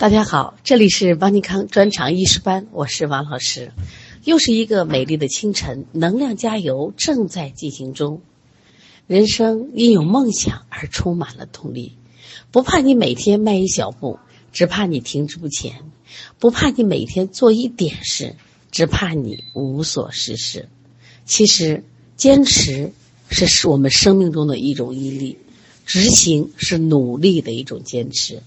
大家好，这里是邦尼康专场医师班，我是王老师。又是一个美丽的清晨，能量加油正在进行中。人生因有梦想而充满了动力，不怕你每天迈一小步，只怕你停滞不前；不怕你每天做一点事，只怕你无所事事。其实，坚持是我们生命中的一种毅力，执行是努力的一种坚持。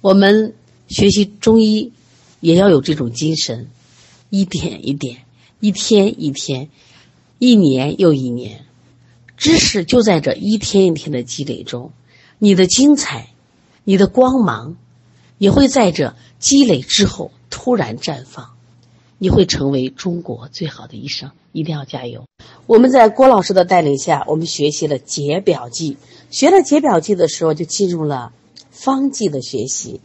我们。学习中医也要有这种精神，一点一点，一天一天，一年又一年，知识就在这一天一天的积累中。你的精彩，你的光芒，也会在这积累之后突然绽放。你会成为中国最好的医生，一定要加油！我们在郭老师的带领下，我们学习了解表剂，学了解表剂的时候，就进入了方剂的学习。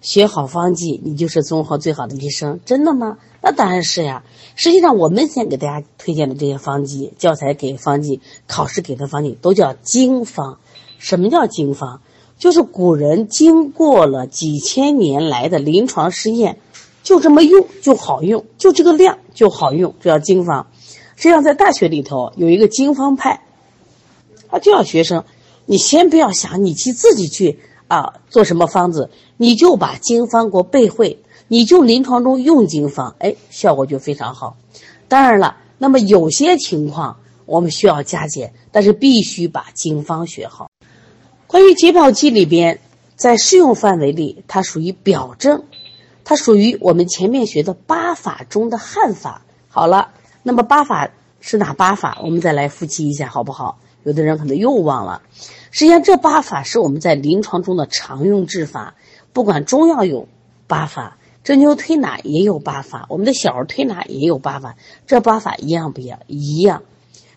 学好方剂，你就是综合最好的医生，真的吗？那当然是呀。实际上，我们先给大家推荐的这些方剂，教材给方剂，考试给的方剂，都叫经方。什么叫经方？就是古人经过了几千年来的临床试验，就这么用就好用，就这个量就好用，这叫经方。实际上，在大学里头有一个经方派，他就要学生，你先不要想你去自己去。啊，做什么方子，你就把经方给我背会，你就临床中用经方，哎，效果就非常好。当然了，那么有些情况我们需要加减，但是必须把经方学好。关于解表剂里边，在适用范围里，它属于表证，它属于我们前面学的八法中的汉法。好了，那么八法是哪八法？我们再来复习一下，好不好？有的人可能又忘了。实际上，这八法是我们在临床中的常用治法。不管中药有八法，针灸推拿也有八法，我们的小儿推拿也有八法。这八法一样不一样？一样。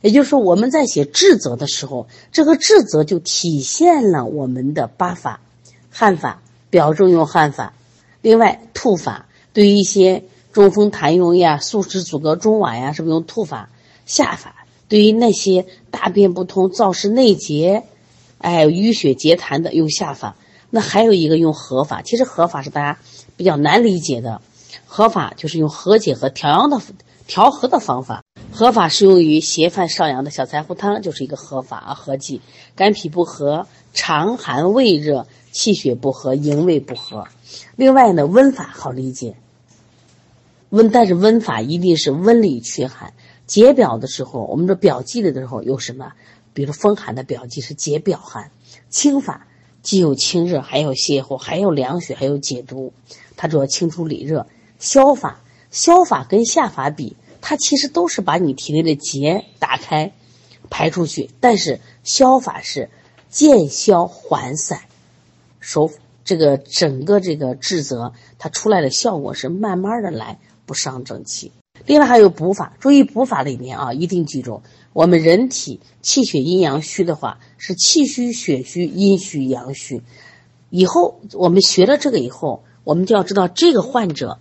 也就是说，我们在写治则的时候，这个治则就体现了我们的八法。汗法表证用汗法，另外吐法对于一些中风痰涌呀、宿食阻隔中脘呀，是不是用吐法？下法对于那些大便不通、燥湿内结。哎，淤血结痰的用下法，那还有一个用合法。其实合法是大家比较难理解的，合法就是用和解和调阳的调和的方法。合法适用于邪犯少阳的小柴胡汤，就是一个合法啊，合剂。肝脾不和、肠寒胃热、气血不和、营卫不和。另外呢，温法好理解，温但是温法一定是温里驱寒。解表的时候，我们说表剂的时候有什么？比如风寒的表剂是解表寒，清法既有清热，还有泻火，还有凉血，还有解毒。它主要清除里热。消法，消法跟下法比，它其实都是把你体内的结打开，排出去。但是消法是见消缓散，手这个整个这个治则，它出来的效果是慢慢的来，不伤正气。另外还有补法，注意补法里面啊，一定记住。我们人体气血阴阳虚的话，是气虚、血虚、阴虚、阳虚。以后我们学了这个以后，我们就要知道这个患者，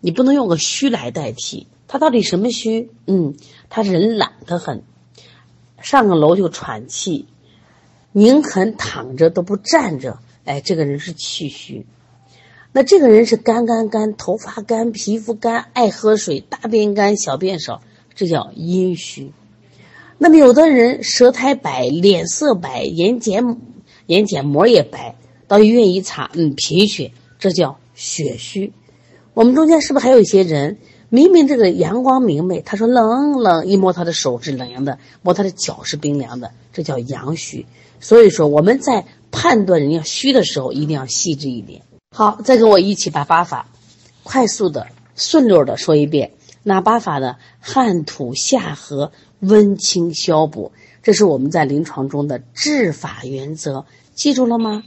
你不能用个虚来代替。他到底什么虚？嗯，他人懒得很，上个楼就喘气，宁肯躺着都不站着。哎，这个人是气虚。那这个人是干干干，头发干，皮肤干，爱喝水，大便干，小便少，这叫阴虚。那么有的人舌苔白，脸色白，眼睑眼睑膜也白，到医院一查，嗯，贫血，这叫血虚。我们中间是不是还有一些人，明明这个阳光明媚，他说冷冷，一摸他的手是冷凉的，摸他的脚是冰凉的，这叫阳虚。所以说我们在判断人家虚的时候，一定要细致一点。好，再跟我一起把八法快速的、顺溜的说一遍。哪八法呢？汗吐下合。温清消补，这是我们在临床中的治法原则，记住了吗？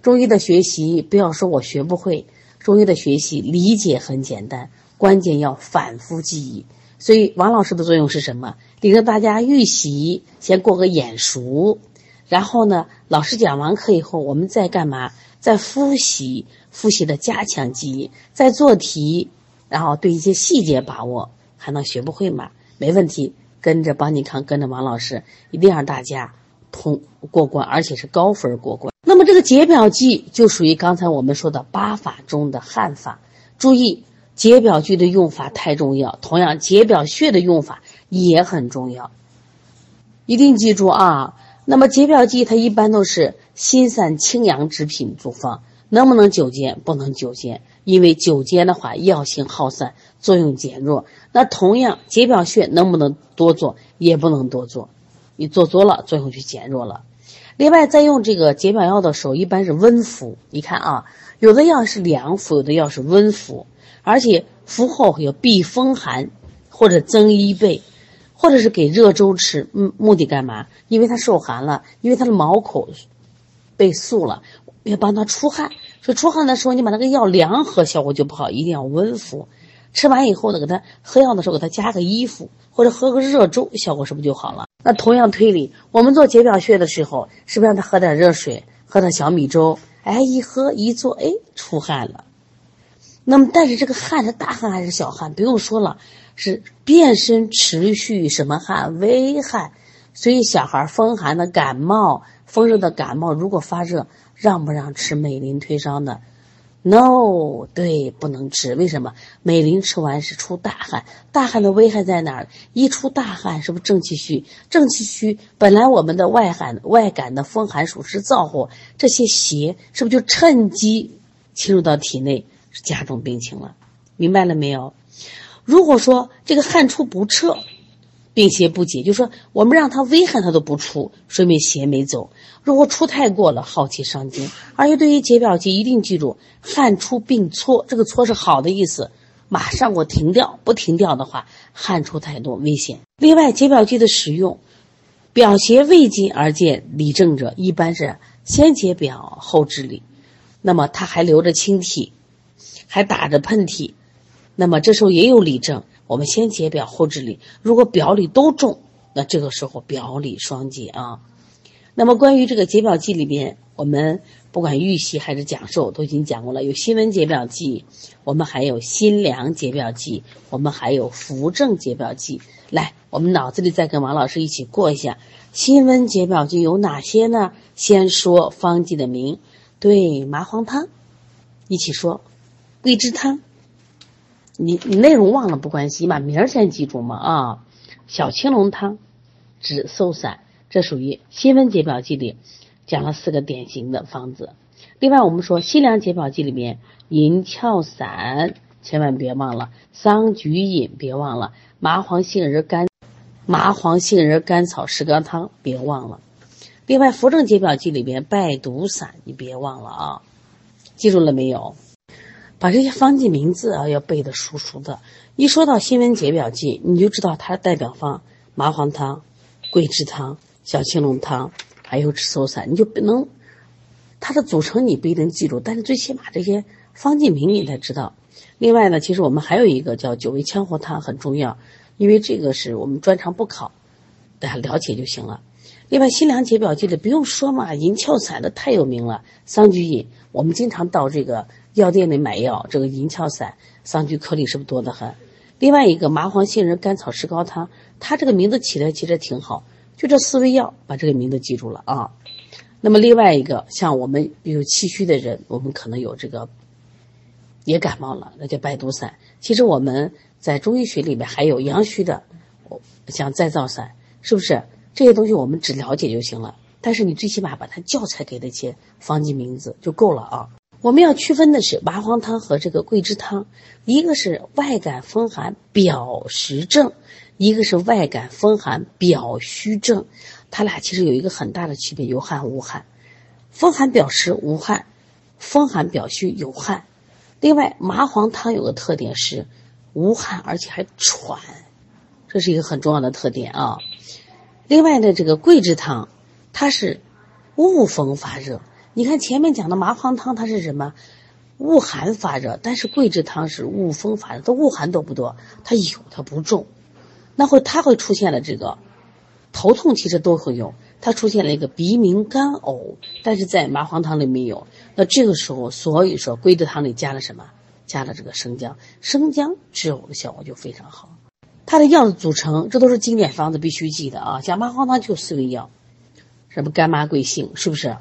中医的学习不要说我学不会，中医的学习理解很简单，关键要反复记忆。所以王老师的作用是什么？领着大家预习，先过个眼熟，然后呢，老师讲完课以后，我们再干嘛？在复习，复习的加强记忆，在做题，然后对一些细节把握，还能学不会吗？没问题。跟着邦尼康，跟着王老师，一定让大家通过关，而且是高分过关。那么这个。解表剂就属于刚才我们说的八法中的汗法。注意，解表剂的用法太重要，同样解表穴的用法也很重要，一定记住啊。那么解表剂它一般都是辛散清阳之品组方，能不能久煎？不能久煎，因为久煎的话药性耗散，作用减弱。那同样解表穴能不能多做？也不能多做，你做多了作用就减弱了。另外，在用这个解表药的时候，一般是温服。你看啊，有的药是凉服，有的药是温服，而且服后要避风寒，或者增衣被，或者是给热粥吃。嗯，目的干嘛？因为它受寒了，因为它的毛孔被肃了，要帮他出汗。所以出汗的时候，你把那个药凉喝，效果就不好，一定要温服。吃完以后呢，给他喝药的时候，给他加个衣服，或者喝个热粥，效果是不是就好了？那同样推理，我们做解表穴的时候，是不是让他喝点热水，喝点小米粥？哎，一喝一做，哎，出汗了。那么，但是这个汗是大汗还是小汗？不用说了，是变身持续什么汗？微汗。所以，小孩风寒的感冒、风热的感冒，如果发热，让不让吃美林退烧呢？No，对，不能吃。为什么？美林吃完是出大汗，大汗的危害在哪儿？一出大汗，是不是正气虚？正气虚，本来我们的外寒、外感的风寒暑湿燥火，这些邪是不是就趁机侵入到体内，加重病情了？明白了没有？如果说这个汗出不彻。病邪不解，就说我们让他微汗他都不出，说明邪没走。如果出太过了，耗气伤筋。而且对于解表剂，一定记住汗出并搓，这个搓是好的意思，马上我停掉，不停掉的话，汗出太多危险。另外，解表剂的使用，表邪未尽而见里症者，一般是先解表后治里。那么他还流着清涕，还打着喷嚏，那么这时候也有里症。我们先解表后治里，如果表里都重，那这个时候表里双解啊。那么关于这个解表剂里边，我们不管预习还是讲授都已经讲过了，有辛温解表剂，我们还有辛凉解表剂，我们还有扶正解表剂。来，我们脑子里再跟王老师一起过一下，辛温解表剂有哪些呢？先说方剂的名，对，麻黄汤，一起说，桂枝汤。你你内容忘了不关系，你把名儿先记住嘛啊！小青龙汤、止嗽散，这属于辛温解表剂里讲了四个典型的方子。另外，我们说辛凉解表剂里面，银翘散千万别忘了，桑菊饮别忘了，麻黄杏仁甘麻黄杏仁甘草石膏汤别忘了。另外，扶正解表剂里边败毒散你别忘了啊，记住了没有？把这些方剂名字啊要背得熟熟的，一说到辛温解表剂，你就知道它的代表方：麻黄汤、桂枝汤、小青龙汤，还有止嗽散，你就不能它的组成你不一定记住，但是最起码这些方剂名你得知道。另外呢，其实我们还有一个叫九味羌活汤很重要，因为这个是我们专长不考，大家了解就行了。另外，辛凉解表剂的不用说嘛，银翘散的太有名了，桑菊饮，我们经常到这个。药店里买药，这个银翘散、桑菊颗粒是不是多得很？另外一个麻黄杏仁甘草石膏汤，它这个名字起的其实挺好，就这四味药，把这个名字记住了啊。那么另外一个，像我们比如气虚的人，我们可能有这个也感冒了，那叫败毒散。其实我们在中医学里面还有阳虚的，像再造散，是不是？这些东西我们只了解就行了，但是你最起码把它教材给的一些方剂名字就够了啊。我们要区分的是麻黄汤和这个桂枝汤，一个是外感风寒表实症，一个是外感风寒表虚症，它俩其实有一个很大的区别，有汗无汗。风寒表实无汗，风寒表虚有汗。另外，麻黄汤有个特点是无汗而且还喘，这是一个很重要的特点啊。另外呢，这个桂枝汤，它是恶风发热。你看前面讲的麻黄汤，它是什么？恶寒发热，但是桂枝汤是恶风发热，它恶寒多不多？它有，它不重。那会它会出现了这个头痛，其实都会有。它出现了一个鼻鸣干呕，但是在麻黄汤里没有。那这个时候，所以说桂枝汤里加了什么？加了这个生姜，生姜治呕的效果就非常好。它的药的组成，这都是经典方子，必须记得啊。像麻黄汤就四味药，什么干麻桂杏，是不是？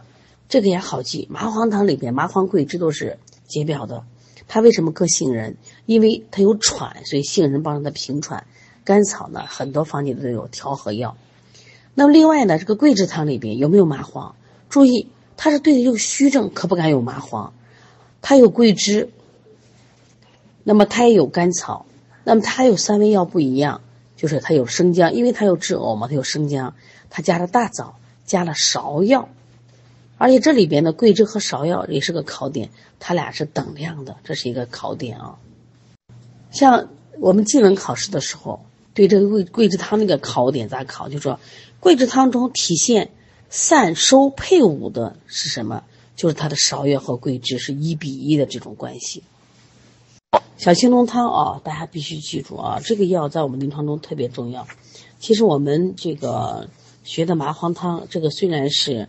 这个也好记，麻黄汤里边麻黄桂枝都是解表的。它为什么搁杏仁？因为它有喘，所以杏仁帮助它平喘。甘草呢，很多房间都有调和药。那么另外呢，这个桂枝汤里边有没有麻黄？注意，它是对的有虚症，可不敢有麻黄。它有桂枝，那么它也有甘草，那么它有三味药不一样，就是它有生姜，因为它有治呕嘛，它有生姜，它加了大枣，加了芍药。而且这里边的桂枝和芍药也是个考点，它俩是等量的，这是一个考点啊。像我们技能考试的时候，对这个桂桂枝汤那个考点咋考？就说桂枝汤中体现散收配伍的是什么？就是它的芍药和桂枝是一比一的这种关系。小青龙汤啊，大家必须记住啊，这个药在我们临床中特别重要。其实我们这个学的麻黄汤，这个虽然是。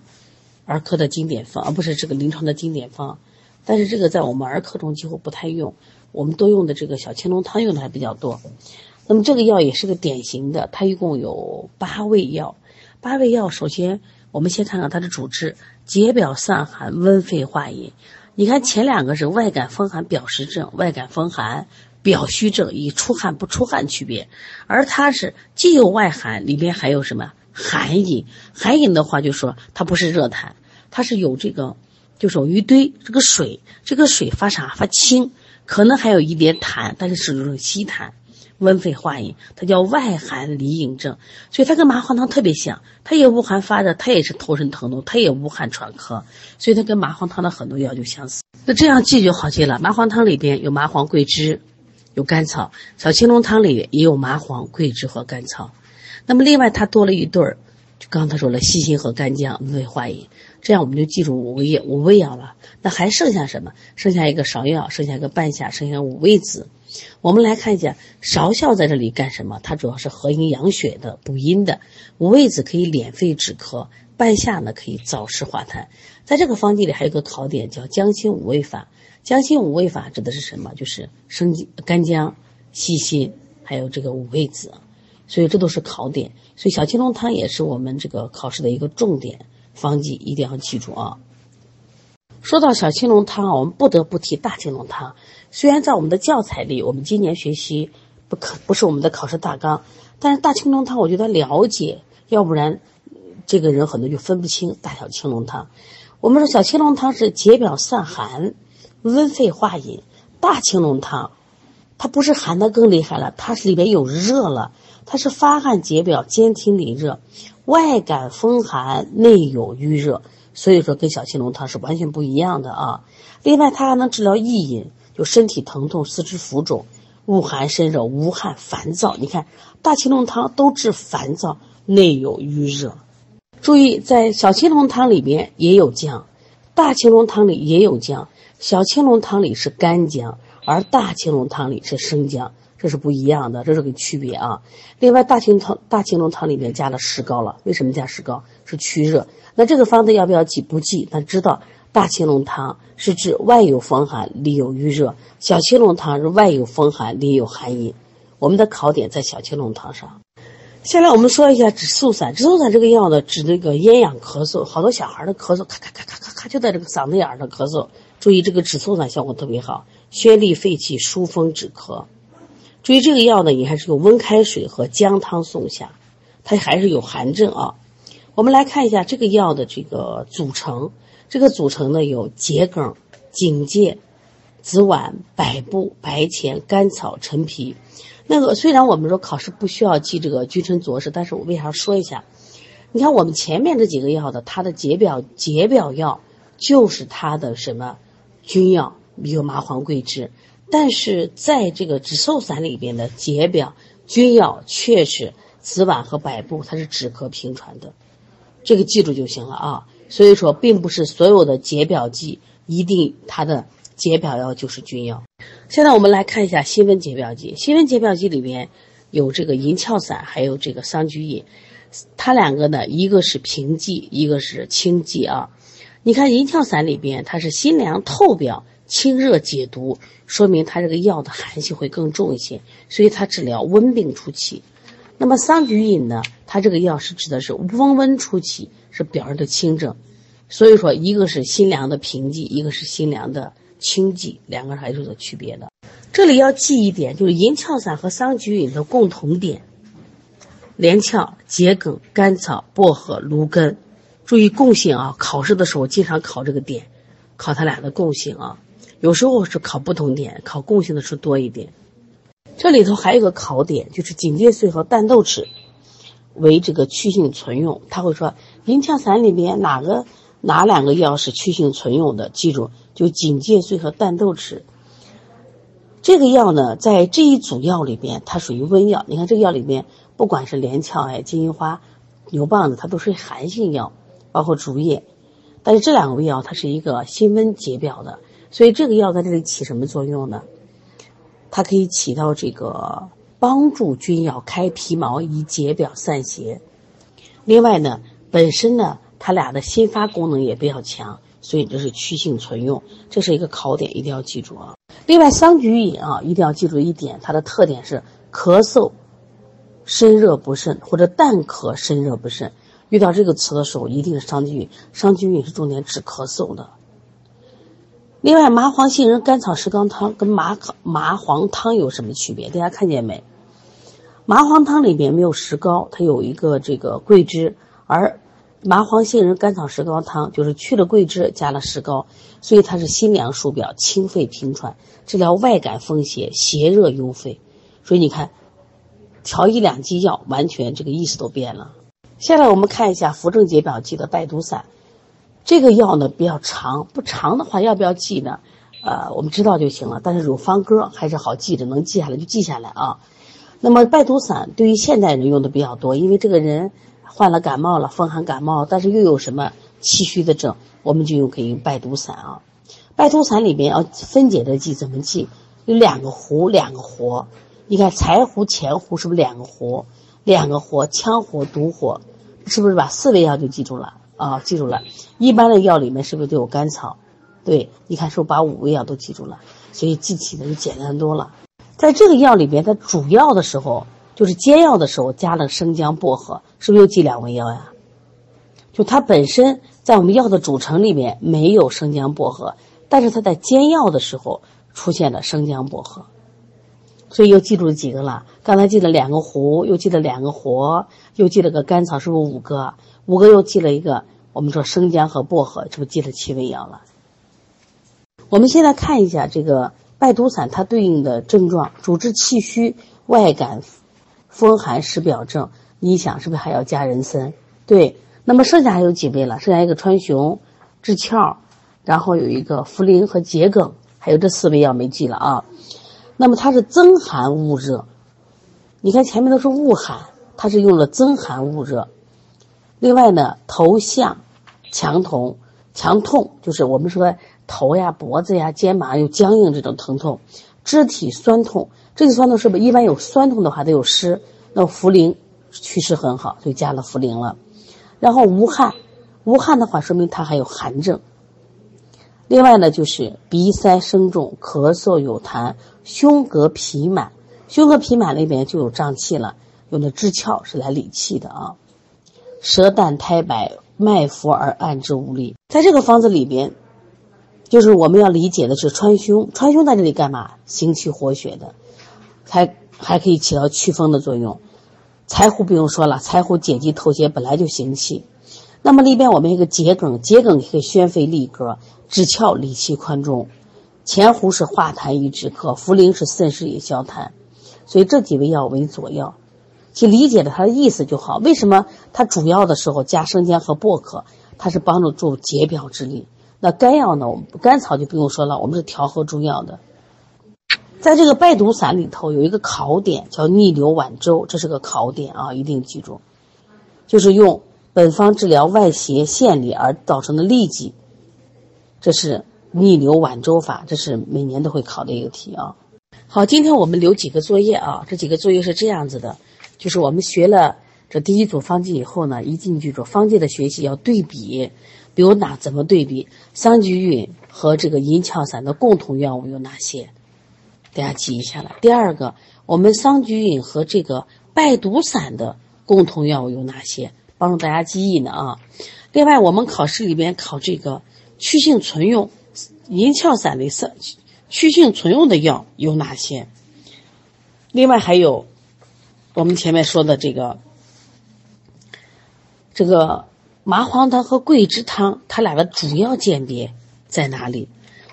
儿科的经典方，而不是这个临床的经典方，但是这个在我们儿科中几乎不太用，我们都用的这个小青龙汤用的还比较多。那么这个药也是个典型的，它一共有八味药。八味药，首先我们先看看它的主治：解表散寒、温肺化饮。你看前两个是外感风寒表实症，外感风寒表虚症，以出汗不出汗区别，而它是既有外寒，里边还有什么寒饮？寒饮的话，就说它不是热痰。它是有这个，就是有一堆这个水，这个水发啥发清，可能还有一点痰，但是是那种稀痰，温肺化饮，它叫外寒里饮症，所以它跟麻黄汤特别像，它也无寒发热，它也是头身疼痛，它也无汗喘咳，所以它跟麻黄汤的很多药就相似。那这样记就好记了，麻黄汤里边有麻黄、桂枝，有甘草；小青龙汤里也有麻黄、桂枝和甘草。那么另外它多了一对儿，就刚才说了，细辛和干姜温肺化饮。这样我们就记住五味五味药了。那还剩下什么？剩下一个芍药，剩下一个半夏，剩下五味子。我们来看一下，芍药在这里干什么？它主要是和阴养血的，补阴的。五味子可以敛肺止咳，半夏呢可以燥湿化痰。在这个方剂里还有个考点，叫姜辛五味法。姜辛五味法指的是什么？就是生干姜、细辛，还有这个五味子。所以这都是考点。所以小青龙汤也是我们这个考试的一个重点。方剂一定要记住啊！说到小青龙汤啊，我们不得不提大青龙汤。虽然在我们的教材里，我们今年学习不可不是我们的考试大纲，但是大青龙汤我觉得了解，要不然这个人很多就分不清大小青龙汤。我们说小青龙汤是解表散寒、温肺化饮，大青龙汤它不是寒的更厉害了，它是里边有热了，它是发汗解表、兼听里热。外感风寒，内有瘀热，所以说跟小青龙汤是完全不一样的啊。另外，它还能治疗易饮，就身体疼痛、四肢浮肿、恶寒身热、无汗、烦躁。你看，大青龙汤都治烦躁，内有瘀热。注意，在小青龙汤里边也有姜，大青龙汤里也有姜。小青龙汤里是干姜，而大青龙汤里是生姜。这是不一样的，这是个区别啊。另外，大青汤、大青龙汤里面加了石膏了，为什么加石膏？是驱热。那这个方子要不要记？不记。但知道大青龙汤是指外有风寒，里有郁热；小青龙汤是外有风寒，里有寒饮。我们的考点在小青龙汤上。下来我们说一下止嗽散。止嗽散这个药呢，治那个咽痒咳嗽，好多小孩的咳嗽，咔咔咔咔咔咔，就在这个嗓子眼儿上咳嗽。注意这个止嗽散效果特别好，宣利肺气，疏风止咳。注意这个药呢，你还是用温开水和姜汤送下，它还是有寒症啊。我们来看一下这个药的这个组成，这个组成呢有桔梗、荆芥、紫菀、百部、白钱、甘草、陈皮。那个虽然我们说考试不需要记这个君臣佐使，但是我为啥说一下？你看我们前面这几个药的，它的解表解表药就是它的什么君药，有麻黄、桂枝。但是在这个止嗽散里边的解表君药却是紫菀和百部，它是止咳平喘的，这个记住就行了啊。所以说，并不是所有的解表剂一定它的解表药就是君药。现在我们来看一下辛温解表剂，辛温解表剂里边有这个银翘散，还有这个桑菊饮，它两个呢，一个是平剂，一个是清剂啊。你看银翘散里边，它是辛凉透表。清热解毒，说明它这个药的寒性会更重一些，所以它治疗温病初期。那么桑菊饮呢？它这个药是指的是温温初期，是表热的清症。所以说，一个是辛凉的平剂，一个是辛凉的清剂，两个还是有区别的。这里要记一点，就是银翘散和桑菊饮的共同点：连翘、桔梗、甘草、薄荷、芦根。注意共性啊！考试的时候经常考这个点，考它俩的共性啊。有时候是考不同点，考共性的是多一点。这里头还有个考点，就是荆芥穗和淡豆豉为这个去性存用。他会说银翘散里面哪个哪两个药是去性存用的？记住，就荆芥穗和淡豆豉。这个药呢，在这一组药里边，它属于温药。你看这个药里面，不管是连翘哎、金银花、牛蒡子，它都是寒性药，包括竹叶。但是这两味药它是一个辛温解表的。所以这个药在这里起什么作用呢？它可以起到这个帮助君药开皮毛以解表散邪。另外呢，本身呢，它俩的心发功能也比较强，所以这是去性存用，这是一个考点，一定要记住啊。另外，桑菊饮啊，一定要记住一点，它的特点是咳嗽身热不甚或者淡咳身热不甚。遇到这个词的时候，一定是桑菊饮。桑菊饮是重点治咳嗽的。另外，麻黄杏仁甘草石膏汤跟麻麻黄汤有什么区别？大家看见没？麻黄汤里面没有石膏，它有一个这个桂枝，而麻黄杏仁甘草石膏汤就是去了桂枝，加了石膏，所以它是辛凉疏表、清肺平喘，治疗外感风邪、邪热壅肺。所以你看，调一两剂药，完全这个意思都变了。下来我们看一下扶正解表剂的败毒散。这个药呢比较长，不长的话要不要记呢？呃，我们知道就行了。但是有方歌还是好记着，能记下来就记下来啊。那么败毒散对于现代人用的比较多，因为这个人患了感冒了，风寒感冒，但是又有什么气虚的症，我们就用可以用败毒散啊。败毒散里面要分解的记怎么记？有两个胡，两个活。你看柴胡、前胡是不是两个活？两个活，羌活、独活，是不是把四味药就记住了？啊，记住了，一般的药里面是不是都有甘草？对，你看是不是把五味药都记住了？所以记起来就简单多了。在这个药里边，它主要的时候就是煎药的时候加了生姜、薄荷，是不是又记两味药呀？就它本身在我们药的组成里面没有生姜、薄荷，但是它在煎药的时候出现了生姜、薄荷，所以又记住了几个了？刚才记了两个胡，又记了两个活，又记了个甘草，是不是五个？五个又记了一个，我们说生姜和薄荷，这不记了七味药了。我们现在看一下这个败毒散，它对应的症状：主治气虚、外感风寒湿表症。你想是不是还要加人参？对，那么剩下还有几味了？剩下一个川芎、炙窍，然后有一个茯苓和桔梗，还有这四味药没记了啊。那么它是增寒恶热，你看前面都是恶寒，它是用了增寒恶热。另外呢，头项强痛，强痛就是我们说头呀、脖子呀、肩膀有僵硬这种疼痛，肢体酸痛，肢体酸痛是不是一般有酸痛的话都有湿？那茯苓祛湿很好，所以加了茯苓了。然后无汗，无汗的话说明他还有寒症。另外呢，就是鼻塞声重、咳嗽有痰、胸膈痞满，胸膈痞满那边就有胀气了，用的支窍是来理气的啊。舌淡苔白，脉浮而按之无力。在这个方子里边，就是我们要理解的是川芎。川芎在这里干嘛？行气活血的，还还可以起到祛风的作用。柴胡不用说了，柴胡解肌透血，本来就行气。那么里边我们一个桔梗，桔梗可以宣肺利膈、止窍理气宽中。前胡是化痰与止咳，茯苓是渗湿与消痰。所以这几味药为佐药。去理解了它的意思就好。为什么它主要的时候加生姜和薄荷？它是帮助助解表之力。那甘药呢？我们甘草就不用说了，我们是调和中药的。在这个败毒散里头有一个考点叫逆流脘舟，这是个考点啊，一定记住。就是用本方治疗外邪陷里而造成的痢疾，这是逆流脘舟法，这是每年都会考的一个题啊。好，今天我们留几个作业啊，这几个作业是这样子的。就是我们学了这第一组方剂以后呢，一进去做方剂的学习要对比，比如哪怎么对比？桑菊饮和这个银翘散的共同药物有哪些？大家记一下来。第二个，我们桑菊饮和这个败毒散的共同药物有哪些？帮助大家记忆呢啊。另外，我们考试里边考这个去性存用银翘散的三去性存用的药有哪些？另外还有我们前面说的这个这个麻黄汤和桂枝汤，它俩的主要鉴别在哪里？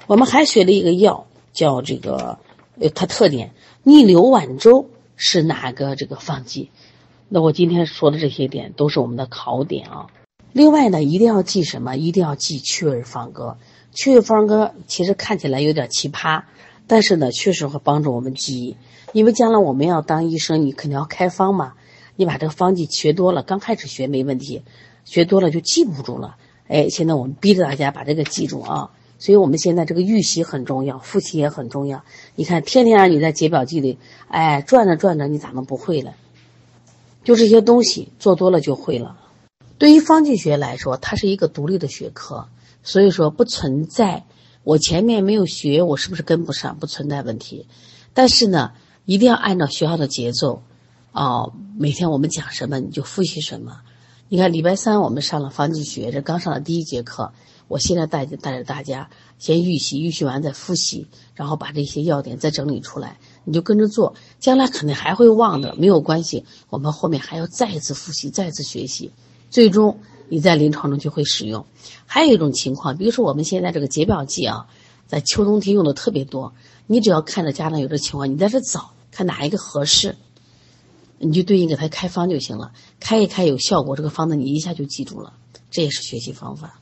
我们还学了一个药叫这个呃，它特点逆流晚粥是哪个这个方剂？那我今天说的这些点都是我们的考点啊。另外呢，一定要记什么？一定要记去味方歌。去味方歌其实看起来有点奇葩，但是呢，确实会帮助我们记忆。因为将来我们要当医生，你肯定要开方嘛。你把这个方剂学多了，刚开始学没问题，学多了就记不住了。哎，现在我们逼着大家把这个记住啊。所以我们现在这个预习很重要，复习也很重要。你看，天天让你在解表记里，哎，转着转着，你咋能不会了？就这些东西做多了就会了。对于方剂学来说，它是一个独立的学科，所以说不存在我前面没有学，我是不是跟不上？不存在问题。但是呢，一定要按照学校的节奏，哦，每天我们讲什么你就复习什么。你看礼拜三我们上了方剂学，这刚上了第一节课，我现在带着带着大家先预习，预习完再复习，然后把这些要点再整理出来，你就跟着做，将来肯定还会忘的，没有关系，我们后面还要再一次复习，再一次学习。最终你在临床中就会使用。还有一种情况，比如说我们现在这个解表剂啊，在秋冬天用的特别多。你只要看着家长有这情况，你在这找看哪一个合适，你就对应给他开方就行了。开一开有效果，这个方子你一下就记住了。这也是学习方法。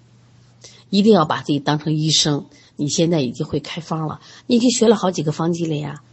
一定要把自己当成医生。你现在已经会开方了，你已经学了好几个方剂了呀。